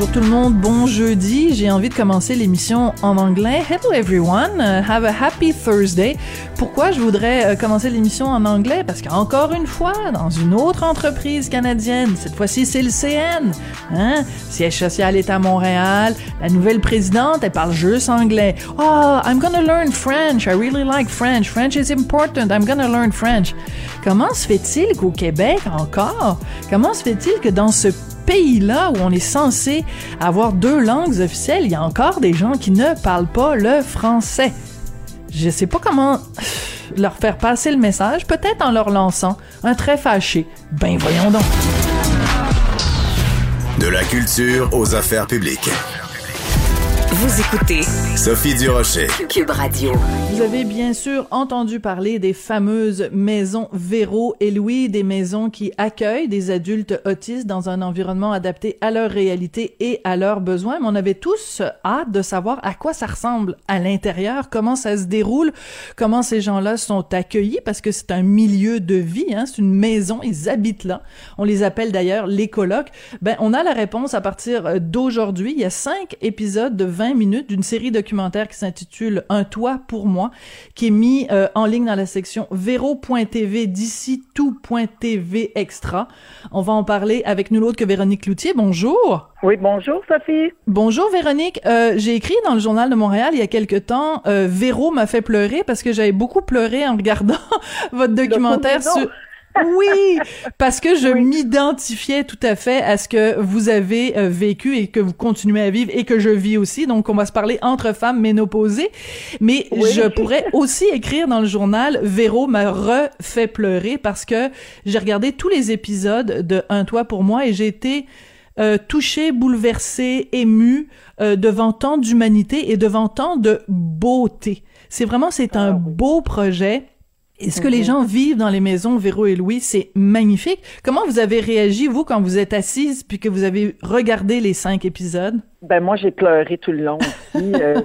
Bonjour tout le monde, bon jeudi. J'ai envie de commencer l'émission en anglais. Hello everyone, uh, have a happy Thursday. Pourquoi je voudrais euh, commencer l'émission en anglais? Parce qu'encore une fois, dans une autre entreprise canadienne, cette fois-ci c'est le CN, hein? siège social est à Montréal, la nouvelle présidente, elle parle juste anglais. Oh, I'm gonna learn French, I really like French, French is important, I'm gonna learn French. Comment se fait-il qu'au Québec encore, comment se fait-il que dans ce pays-là où on est censé avoir deux langues officielles, il y a encore des gens qui ne parlent pas le français. Je sais pas comment leur faire passer le message, peut-être en leur lançant un trait fâché. Ben voyons donc. De la culture aux affaires publiques. Vous écoutez Sophie Durocher. Cube Radio. Vous avez bien sûr entendu parler des fameuses maisons Véro et Louis, des maisons qui accueillent des adultes autistes dans un environnement adapté à leur réalité et à leurs besoins. Mais on avait tous hâte de savoir à quoi ça ressemble à l'intérieur, comment ça se déroule, comment ces gens-là sont accueillis, parce que c'est un milieu de vie, hein, c'est une maison, ils habitent là. On les appelle d'ailleurs les colocs. Ben, on a la réponse à partir d'aujourd'hui. Il y a cinq épisodes de 20 minutes d'une série documentaire qui s'intitule Un toit pour moi, qui est mis euh, en ligne dans la section vero.tv d'ici tout.tv extra. On va en parler avec nous l'autre que Véronique Cloutier. Bonjour. Oui, bonjour Sophie. Bonjour Véronique. Euh, j'ai écrit dans le journal de Montréal il y a quelque temps, euh, Véro m'a fait pleurer parce que j'avais beaucoup pleuré en regardant votre documentaire sur oui, parce que je m'identifiais tout à fait à ce que vous avez euh, vécu et que vous continuez à vivre et que je vis aussi. Donc, on va se parler entre femmes ménopausées. Mais je pourrais aussi écrire dans le journal Véro m'a refait pleurer parce que j'ai regardé tous les épisodes de Un toit pour moi et j'ai été euh, touchée, bouleversée, émue euh, devant tant d'humanité et devant tant de beauté. C'est vraiment, c'est un beau projet. Et ce que les gens vivent dans les maisons Véro et Louis, c'est magnifique. Comment vous avez réagi, vous, quand vous êtes assise puis que vous avez regardé les cinq épisodes? Ben moi, j'ai pleuré tout le long aussi. euh,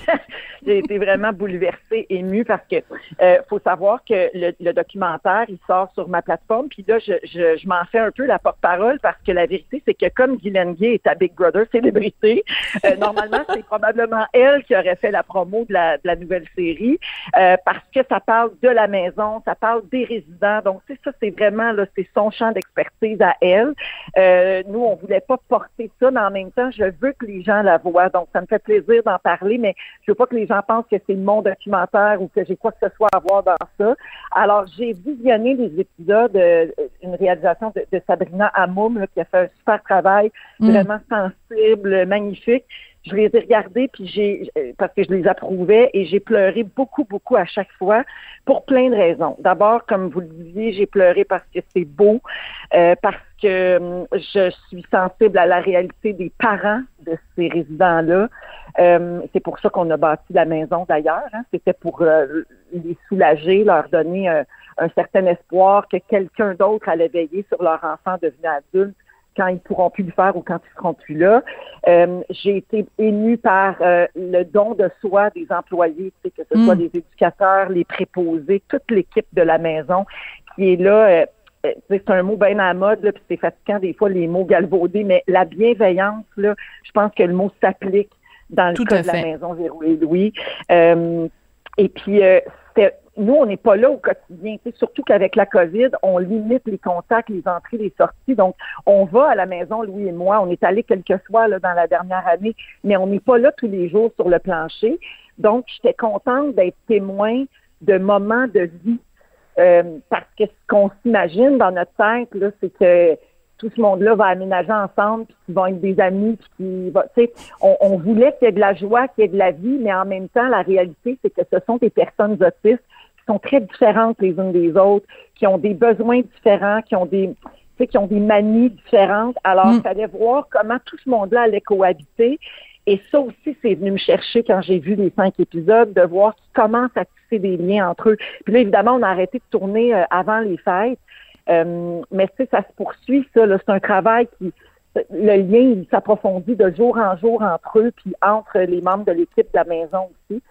j'ai été vraiment bouleversée, émue parce que euh, faut savoir que le, le, documentaire, il sort sur ma plateforme. Puis là, je, je, je m'en fais un peu la porte-parole parce que la vérité, c'est que comme Guylaine Gay est à Big Brother célébrité, euh, normalement, c'est probablement elle qui aurait fait la promo de la, de la nouvelle série euh, parce que ça parle de la maison, ça parle des résidents. Donc, c'est ça, c'est vraiment là, c'est son champ d'expertise à elle. Euh, nous, on voulait pas porter ça, mais en même temps, je veux que les gens la voient. Donc, ça me fait plaisir d'en parler, mais je veux pas que les gens pensent que c'est mon documentaire ou que j'ai quoi que ce soit à voir dans ça. Alors, j'ai visionné les épisodes, euh, une réalisation de, de Sabrina Hamoum, là, qui a fait un super travail, Mm. vraiment sensible, magnifique. Je les ai regardés puis j'ai parce que je les approuvais et j'ai pleuré beaucoup beaucoup à chaque fois pour plein de raisons. D'abord, comme vous le disiez, j'ai pleuré parce que c'est beau, euh, parce que hum, je suis sensible à la réalité des parents de ces résidents-là. Euh, c'est pour ça qu'on a bâti la maison d'ailleurs. Hein. C'était pour euh, les soulager, leur donner un certain espoir que quelqu'un d'autre allait veiller sur leur enfant devenu adulte quand ils pourront plus le faire ou quand ils seront plus là. Euh, j'ai été émue par euh, le don de soi des employés, tu sais, que ce Mm. soit les éducateurs, les préposés, toute l'équipe de la maison qui est là. euh, c'est un mot bien à la mode, là, puis c'est fatigant des fois les mots galvaudés, mais la bienveillance, là, je pense que le mot s'applique dans le Tout cas de la maison Véro et Louis. Et puis, c'était- nous, on n'est pas là au quotidien. Surtout qu'avec la COVID, on limite les contacts, les entrées, les sorties. Donc, on va à la maison, Louis et moi. On est allés quelques fois là, dans la dernière année, mais on n'est pas là tous les jours sur le plancher. Donc, j'étais contente d'être témoin de moments de vie. Euh, parce que ce qu'on s'imagine dans notre tête, là, c'est que tout ce monde-là va aménager ensemble, puis qu'ils vont être des amis, puis qu'ils va- on, on voulait qu'il y ait de la joie, qu'il y ait de la vie, mais en même temps, la réalité, c'est que ce sont des personnes autistes sont très différentes les unes des autres, qui ont des besoins différents, qui ont des, tu sais, qui ont des manies différentes. Alors, il Mm. fallait voir comment tout ce monde-là allait cohabiter. Et ça aussi, c'est venu me chercher quand j'ai vu les cinq épisodes, de voir qu'ils commencent à tisser des liens entre eux. Puis là, évidemment, on a arrêté de tourner euh, avant les fêtes. Euh, mais tu sais, ça se poursuit, ça. C'est un travail qui le lien s'approfondit de jour en jour entre eux, puis entre les membres de l'équipe de la maison aussi.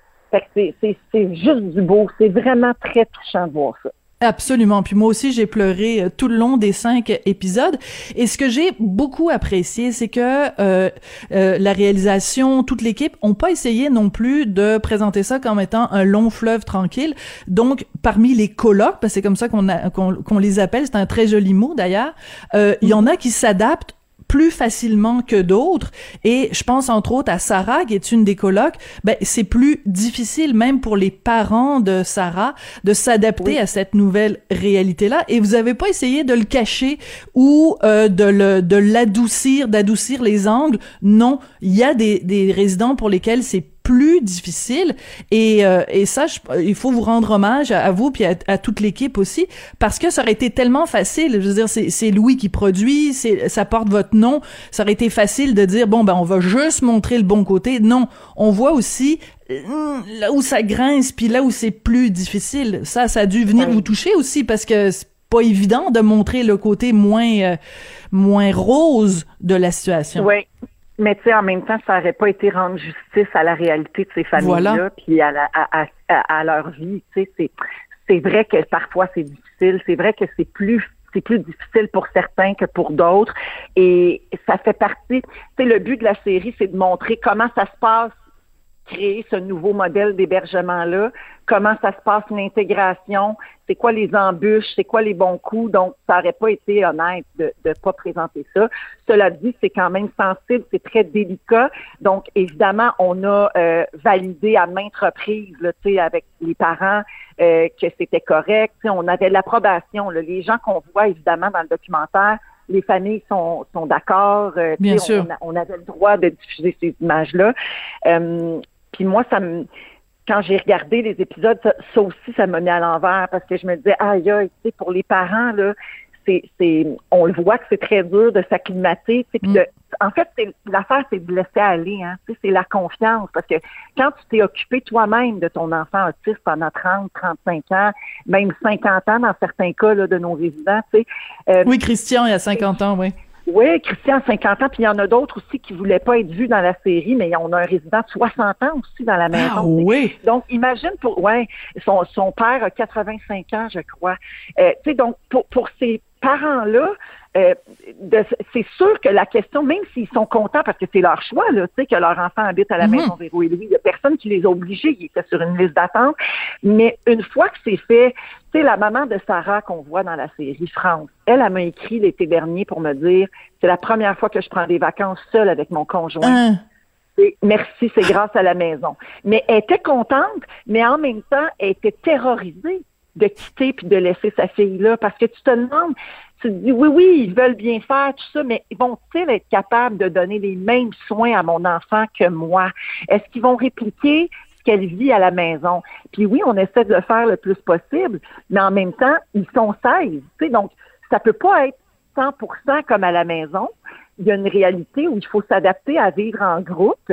C'est juste du beau. C'est vraiment très touchant de voir ça. Absolument. Puis moi aussi, j'ai pleuré euh, tout le long des cinq épisodes. Et ce que j'ai beaucoup apprécié, c'est que euh, euh, la réalisation, toute l'équipe, ont pas essayé non plus de présenter ça comme étant un long fleuve tranquille. Donc, parmi les colloques, parce que c'est comme ça qu'on les appelle, c'est un très joli mot d'ailleurs, il y en a qui s'adaptent plus facilement que d'autres. Et je pense entre autres à Sarah, qui est une des colocs. Ben, c'est plus difficile même pour les parents de Sarah de s'adapter à cette nouvelle réalité-là. Et vous avez pas essayé de le cacher ou euh, de le de l'adoucir, d'adoucir les angles? Non, il y a des, des résidents pour lesquels c'est plus difficile. Et, euh, et ça il faut vous rendre hommage à, vous puis à, toute l'équipe aussi parce que ça aurait été tellement facile. Je veux dire c'est Louis qui produit c'est ça porte votre nom. Ça aurait été facile de dire bon ben on va juste montrer le bon côté. Non on voit aussi euh, là où ça grince puis là où c'est plus difficile. Ça ça a dû venir vous toucher aussi parce que c'est pas évident de montrer le côté moins euh, moins rose de la situation. Oui mais tu sais, en même temps, ça n'aurait pas été rendre justice à la réalité de ces familles-là, puis à, la, à, à, leur vie. Tu sais, c'est, c'est vrai que parfois c'est difficile. C'est vrai que c'est plus c'est plus difficile pour certains que pour d'autres. Et ça fait partie. Tu sais, le but de la série, c'est de montrer comment ça se passe créer ce nouveau modèle d'hébergement-là, comment ça se passe l'intégration, c'est quoi les embûches, c'est quoi les bons coups? Donc, ça n'aurait pas été honnête de ne pas présenter ça. Cela dit, c'est quand même sensible, c'est très délicat. Donc, évidemment, on a euh, validé à maintes reprises, là, avec les parents, euh, que c'était correct. on avait l'approbation. Les gens qu'on voit, évidemment, dans le documentaire, les familles sont, sont d'accord. Euh, Bien sûr. On, avait le droit de diffuser ces images-là. Puis moi, ça me quand j'ai regardé les épisodes, ça, aussi, ça m'a mis à l'envers parce que je me disais, aïe, aïe, tu sais, pour les parents, là, c'est, c'est, on le voit que c'est très dur de s'acclimater. Tu sais, mm. en fait, c'est, l'affaire, c'est de laisser aller. Hein, tu sais, c'est la confiance parce que quand tu t'es occupé toi-même de ton enfant autiste pendant 30, 35 ans, même 50 ans dans certains cas là, de nos résidents, tu sais. Euh, oui, Christian, il y a 50 ans, oui. Oui, Christian, 50 ans, puis il y en a d'autres aussi qui voulaient pas être vus dans la série, mais on a un résident de 60 ans aussi dans la maison. Ah, oui. Donc, imagine pour, ouais, son, son père a 85 ans, je crois. Euh, tu sais, donc, pour, pour ces parents-là, euh, c'est sûr que la question, même s'ils sont contents parce que c'est leur choix, là, tu sais, que leur enfant habite à la mhm. maison Véro et Louis, il n'y a personne qui les a obligés, ils étaient sur une liste d'attente. Mais une fois que c'est fait, tu sais, la maman de Sarah qu'on voit dans la série France, elle, elle m'a écrit l'été dernier pour me dire, c'est la première fois que je prends des vacances seule avec mon conjoint. Hein. merci, c'est grâce à la maison. Mais elle était contente, mais en même temps, elle était terrorisée de quitter puis de laisser sa fille là parce que tu te demandes tu te dis oui, oui, ils veulent bien faire tout ça, mais vont-ils être capables de donner les mêmes soins à mon enfant que moi? Est-ce qu'ils vont répliquer ce qu'elle vit à la maison? Puis oui, on essaie de le faire le plus possible, mais en même temps, ils sont 16. Tu sais, donc, ça peut pas être 100% comme à la maison. Il y a une réalité où il faut s'adapter à vivre en groupe.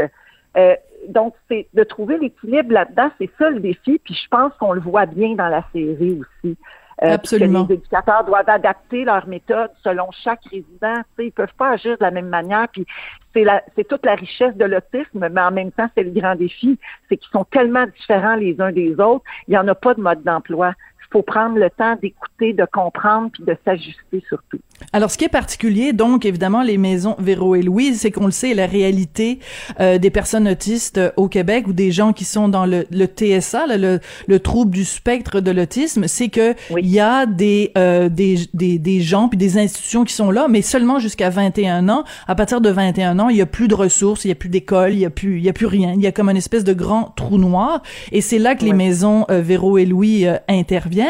Euh, donc, c'est de trouver l'équilibre là-dedans, c'est ça le défi. Puis je pense qu'on le voit bien dans la série aussi. Euh, Absolument. Que les éducateurs doivent adapter leur méthode selon chaque résident. Ils ils peuvent pas agir de la même manière. Puis c'est la, c'est toute la richesse de l'autisme, mais en même temps, c'est le grand défi. C'est qu'ils sont tellement différents les uns des autres. Il n'y en a pas de mode d'emploi faut prendre le temps d'écouter, de comprendre, puis de s'ajuster surtout. Alors, ce qui est particulier, donc, évidemment, les maisons Véro et Louise, c'est qu'on le sait, la réalité euh, des personnes autistes euh, au Québec ou des gens qui sont dans le, le TSA, le, le, trouble du spectre de l'autisme, c'est que il y a des, euh, des, des, des gens puis des institutions qui sont là, mais seulement jusqu'à 21 ans. À partir de 21 ans, il y a plus de ressources, il y a plus d'école, il y a plus, il y a plus rien. Il y a comme une espèce de grand trou noir. Et c'est là que les maisons Véro et Louis interviennent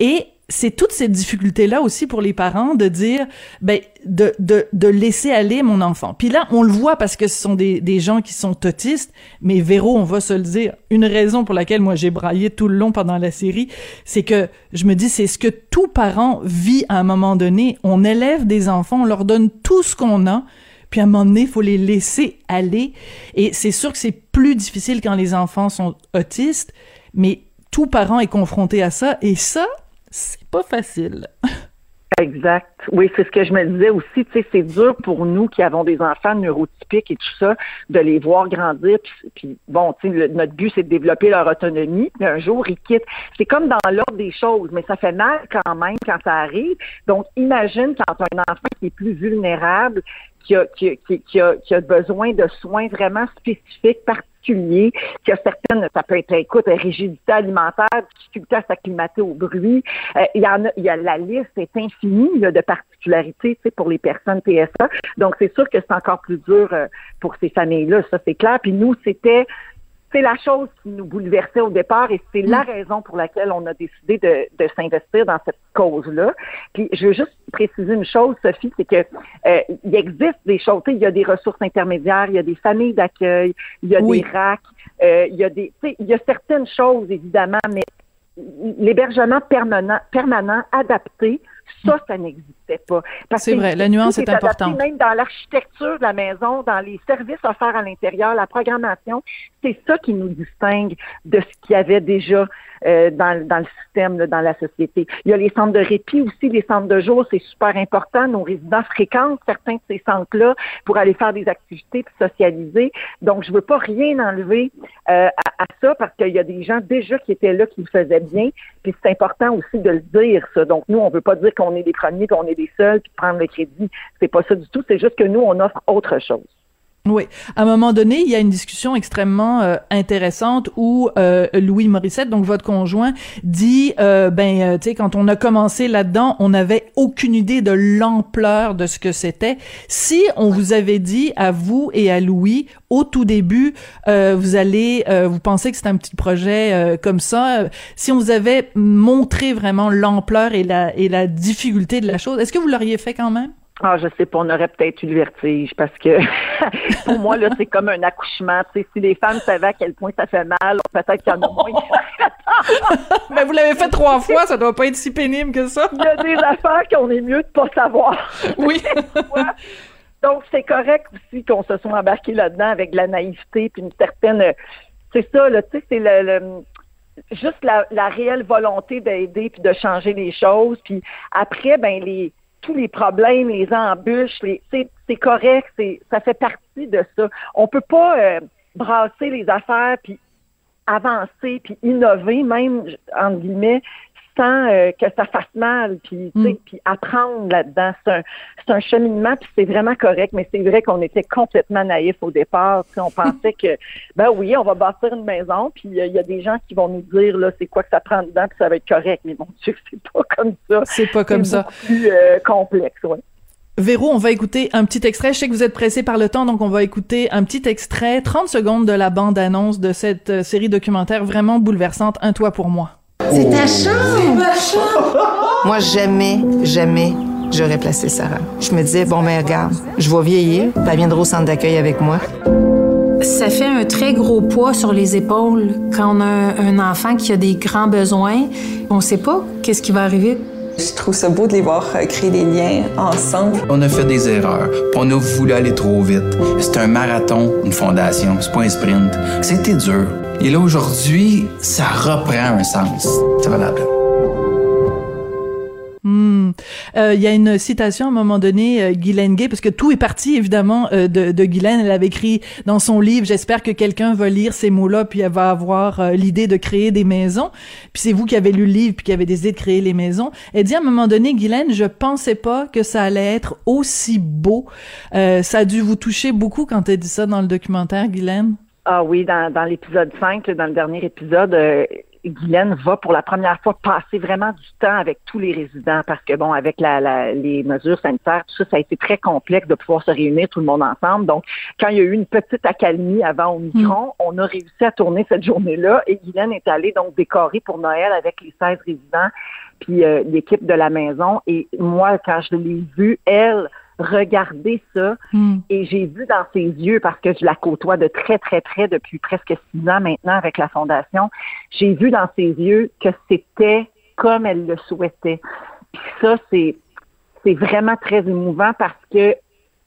et c'est toutes ces difficultés-là aussi pour les parents de dire, ben, de, de, de laisser aller mon enfant. Puis là, on le voit parce que ce sont des, des gens qui sont autistes, mais Véro, on va se le dire, une raison pour laquelle moi j'ai braillé tout le long pendant la série, c'est que je me dis, c'est ce que tout parent vit à un moment donné. On élève des enfants, on leur donne tout ce qu'on a, puis à un moment donné, il faut les laisser aller. Et c'est sûr que c'est plus difficile quand les enfants sont autistes, mais tout parent est confronté à ça et ça, c'est pas facile. Exact. Oui, c'est ce que je me disais aussi. Tu sais, c'est dur pour nous qui avons des enfants neurotypiques et tout ça, de les voir grandir. Puis, bon, tu sais, notre but, c'est de développer leur autonomie. Puis un jour, ils quittent. C'est comme dans l'ordre des choses, mais ça fait mal quand même quand ça arrive. Donc, imagine quand un enfant qui est plus vulnérable, qui a, qui, qui, qui, a, qui a besoin de soins vraiment spécifiques, particuliers, y a certaines, ça peut être, écoute, rigidité alimentaire, difficulté à s'acclimater au bruit. Euh, il y en a, il y a la liste est infinie de particularités, tu sais, pour les personnes TSA. Donc, c'est sûr que c'est encore plus dur euh, pour ces familles-là, ça c'est clair. Puis nous, c'était c'est la chose qui nous bouleversait au départ et c'est la mm. raison pour laquelle on a décidé de, de s'investir dans cette cause-là. Puis je veux juste préciser une chose, Sophie, c'est que euh, il existe des choses. Il y a des ressources intermédiaires, il y a des familles d'accueil, il y a des RAC, euh, il y a des, il y a certaines choses évidemment, mais l'hébergement permanent, permanent adapté ça, ça pas. C'est vrai, la nuance est, importante. Même dans l'architecture de la maison, dans les services offerts à l'intérieur, la programmation, c'est ça qui nous distingue de ce qu'il y avait déjà euh, dans, dans, le système, dans la société. Il y a les centres de répit aussi, les centres de jour, c'est super important. Nos résidents fréquentent certains de ces centres-là pour aller faire des activités puis socialiser. Donc, je veux pas rien enlever euh, à, à, ça parce qu'il y a des gens déjà qui étaient là qui le faisaient bien. Puis c'est important aussi de le dire, ça. Donc, nous, on veut pas dire qu'on est les premiers, qu'on est les seuls, puis prendre le crédit. C'est pas ça du tout. C'est juste que nous, on offre autre chose. Oui. À un moment donné, il y a une discussion extrêmement euh, intéressante où euh, Louis Morissette, donc votre conjoint, dit euh, ben euh, tu sais quand on a commencé là-dedans, on n'avait aucune idée de l'ampleur de ce que c'était. Si on vous avait dit à vous et à Louis au tout début, vous allez vous pensez que c'est un petit projet comme ça, si on vous avait montré vraiment l'ampleur et la et la difficulté de la chose, est-ce que vous l'auriez fait quand même? Ah, je sais pas, on aurait peut-être eu le vertige parce que pour moi, là, c'est comme un accouchement. Si les femmes savaient à quel point ça fait mal, peut-être qu'il y en a moins. Mais vous l'avez fait trois fois, ça doit pas être si pénible que ça. Il y a des affaires qu'on est mieux de pas savoir. Oui. Donc, c'est correct aussi qu'on se soit embarqué là-dedans avec de la naïveté puis une certaine. C'est ça, là, tu sais, c'est le, juste la, la réelle volonté d'aider puis de changer les choses. Puis après, ben les tous les problèmes, les embûches, c'est correct, ça fait partie de ça. On peut pas euh, brasser les affaires puis avancer puis innover même entre guillemets sans euh, que ça fasse mal, puis, mm. puis apprendre là-dedans. C'est un, un, cheminement, puis c'est vraiment correct, mais c'est vrai qu'on était complètement naïfs au départ. on pensait que, ben oui, on va bâtir une maison, puis il y a des gens qui vont nous dire, là, c'est quoi que ça prend dedans, puis ça va être correct. Mais mon Dieu, c'est pas comme ça. C'est pas comme ça. plus euh, complexe, ouais. Véro, on va écouter un petit extrait. Je sais que vous êtes pressé par le temps, donc on va écouter un petit extrait, 30 secondes de la bande-annonce de cette euh, série documentaire vraiment bouleversante, Un toit pour moi. C'est ta chambre! Moi, jamais, jamais, j'aurais placé Sarah. Je me disais, bon, mais regarde, je vais vieillir, puis elle viendra au centre d'accueil avec moi. Ça fait un très gros poids sur les épaules quand on a un enfant qui a des grands besoins. On ne sait pas qu'est-ce qui va arriver. Je trouve ça beau de les voir créer des liens ensemble. On a fait des erreurs. On a voulu aller trop vite. C'est un marathon, une fondation. C'est pas un sprint. C'était dur. Et là, aujourd'hui, ça reprend un sens. Ça va la peine. Hmm. Euh, il y a une citation à un moment donné, euh, Guylaine Gay, parce que tout est parti évidemment euh, de, de Guylaine. Elle avait écrit dans son livre, j'espère que quelqu'un va lire ces mots-là, puis elle va avoir euh, l'idée de créer des maisons. Puis c'est vous qui avez lu le livre, puis qui avez décidé de créer les maisons. Elle dit à un moment donné, Guylaine, je pensais pas que ça allait être aussi beau. ça a dû vous toucher beaucoup quand elle dit ça dans le documentaire, Guylaine? Ah oui, dans, dans l'épisode 5, dans le dernier épisode, euh, Guylaine va pour la première fois passer vraiment du temps avec tous les résidents parce que, bon, avec la, les mesures sanitaires, tout ça, ça a été très complexe de pouvoir se réunir tout le monde ensemble. Donc, quand il y a eu une petite accalmie avant au micron, mm. on a réussi à tourner cette journée-là et Guylaine est allée donc décorer pour Noël avec les 16 résidents puis euh, l'équipe de la maison. Et moi, quand je l'ai vue, elle regarder ça hmm. et j'ai vu dans ses yeux, parce que je la côtoie de très, très près depuis presque six ans maintenant avec la Fondation, j'ai vu dans ses yeux que c'était comme elle le souhaitait. Puis ça, c'est, c'est vraiment très émouvant parce que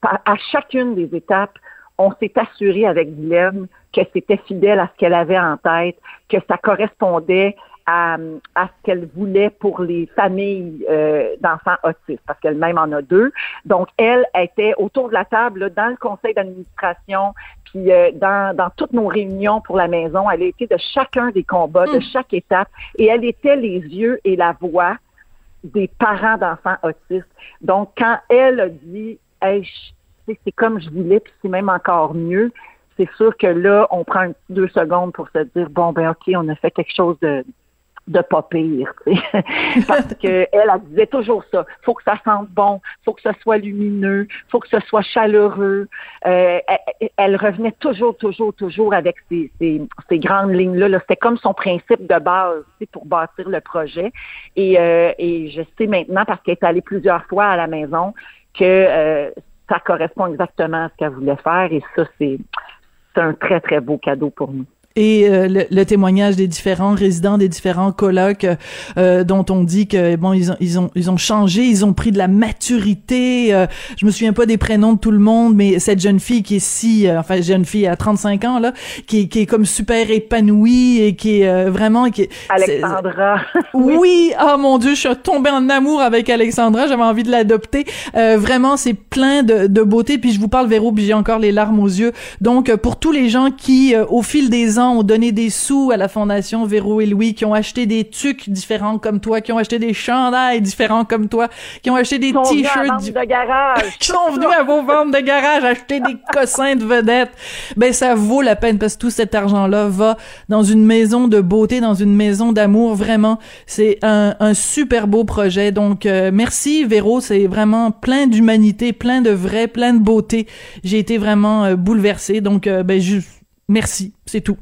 à chacune des étapes, on s'est assuré avec Guylaine que c'était fidèle à ce qu'elle avait en tête, que ça correspondait à, à ce qu'elle voulait pour les familles euh, d'enfants autistes, parce qu'elle-même en a deux. Donc, elle était autour de la table dans le conseil d'administration, puis euh, dans, dans toutes nos réunions pour la maison. Elle a été de chacun des combats, de chaque étape, et elle était les yeux et la voix des parents d'enfants autistes. Donc, quand elle a dit, hey, c'est comme je voulais, puis c'est même encore mieux, c'est sûr que là, on prend un deux secondes pour se dire, bon, ben ok, on a fait quelque chose de, de pas pire, parce que elle, elle disait toujours ça. Faut que ça sente bon, faut que ce soit lumineux, faut que ce soit chaleureux. Euh, elle, revenait toujours, toujours, toujours avec ces, ces, ces grandes lignes-là. -là, C'était comme son principe de base pour bâtir le projet. Et, euh, et je sais maintenant, parce qu'elle est allée plusieurs fois à la maison, que euh, ça correspond exactement à ce qu'elle voulait faire. Et ça, c'est c'est un très, très beau cadeau pour nous et euh, le, témoignage des différents résidents des différents colocs euh, dont on dit que bon ils ont ils ont ils ont changé ils ont pris de la maturité euh, je me souviens pas des prénoms de tout le monde mais cette jeune fille qui est si enfin jeune fille à 35 ans là qui, qui est comme super épanouie et qui est vraiment qui Alexandra. Oui. Ah oh, mon dieu je suis tombée en amour avec Alexandra j'avais envie de l'adopter. Vraiment c'est plein de, de beauté puis je vous parle Véro puis j'ai encore les larmes aux yeux. Donc pour tous les gens qui au fil des ont donné des sous à la Fondation Véro et Louis, qui ont acheté des tucs différents comme toi, qui ont acheté des chandails différents comme toi, qui ont acheté des t-shirts de garage, qui sont venus à vos ventes de garage acheter des cossins de vedettes. Ben ça vaut la peine parce que tout cet argent-là va dans une maison de beauté, dans une maison d'amour. Vraiment, c'est un, un, super beau projet. Donc euh, merci Véro, c'est vraiment plein d'humanité, plein de vrai, plein de beauté. J'ai été vraiment euh, bouleversée. Donc euh, ben juste merci, c'est tout.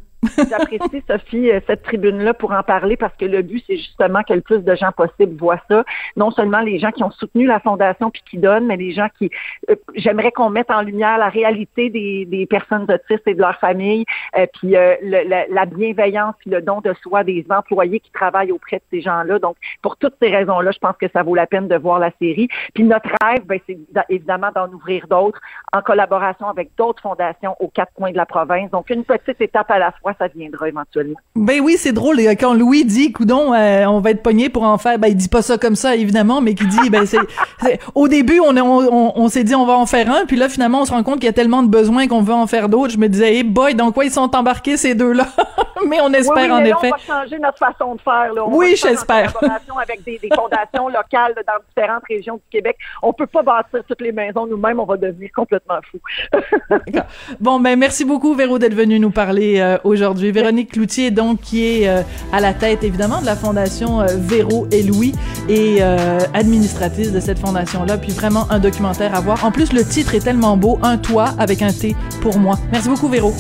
J'apprécie, Sophie, euh, cette tribune-là pour en parler parce que le but, c'est justement que le plus de gens possible voient ça. Non seulement les gens qui ont soutenu la Fondation puis qui donnent, mais les gens qui... Euh, j'aimerais qu'on mette en lumière la réalité des, des personnes autistes et de leurs familles, euh, puis la, bienveillance puis le don de soi des employés qui travaillent auprès de ces gens-là. Donc, pour toutes ces raisons-là, je pense que ça vaut la peine de voir la série. Puis notre rêve, ben, c'est évidemment d'en ouvrir d'autres en collaboration avec d'autres fondations aux quatre coins de la province. Donc, une petite étape à la fois ça éventuellement. Ben oui, c'est drôle quand Louis dit coudon euh, on va être pogné pour en faire ben il dit pas ça comme ça évidemment mais qui dit ben c'est au début on, on, on, s'est dit on va en faire un puis là finalement on se rend compte qu'il y a tellement de besoins qu'on veut en faire d'autres. Je me disais hey boy dans quoi ils sont embarqués ces deux-là? mais on espère en effet. on va changer notre façon de faire là. oui, j'espère. avec des, des fondations locales dans différentes régions du Québec. On peut pas bâtir toutes les maisons nous-mêmes, on va devenir complètement fou. bon ben merci beaucoup Véro d'être venu nous parler euh, aujourd'hui. Véronique Cloutier, donc, qui est euh, à la tête, évidemment, de la Fondation euh, Véro et Louis et administratrice de cette fondation-là. Puis vraiment un documentaire à voir. En plus, le titre est tellement beau, Un toit avec un T pour moi. Merci beaucoup, Véro.